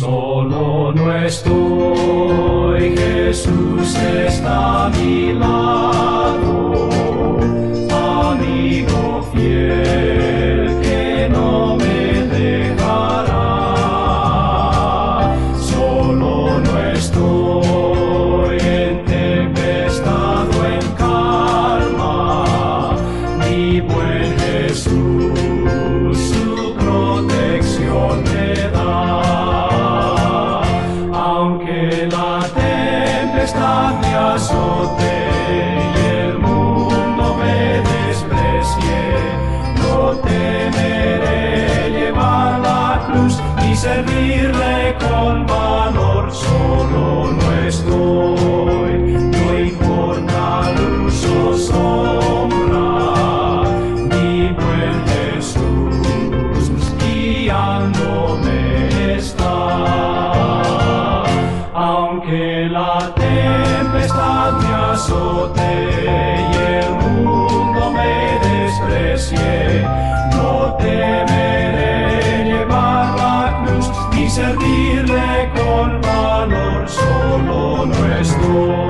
Solo no estoy, Jesús está a mi lado, amigo fiel que no me dejará. Solo no estoy en tempestad o en calma, mi buen Jesús servirle con valor. Solo no estoy, no importa luz o sombra, mi buen Jesús guiándome está. Aunque la Solo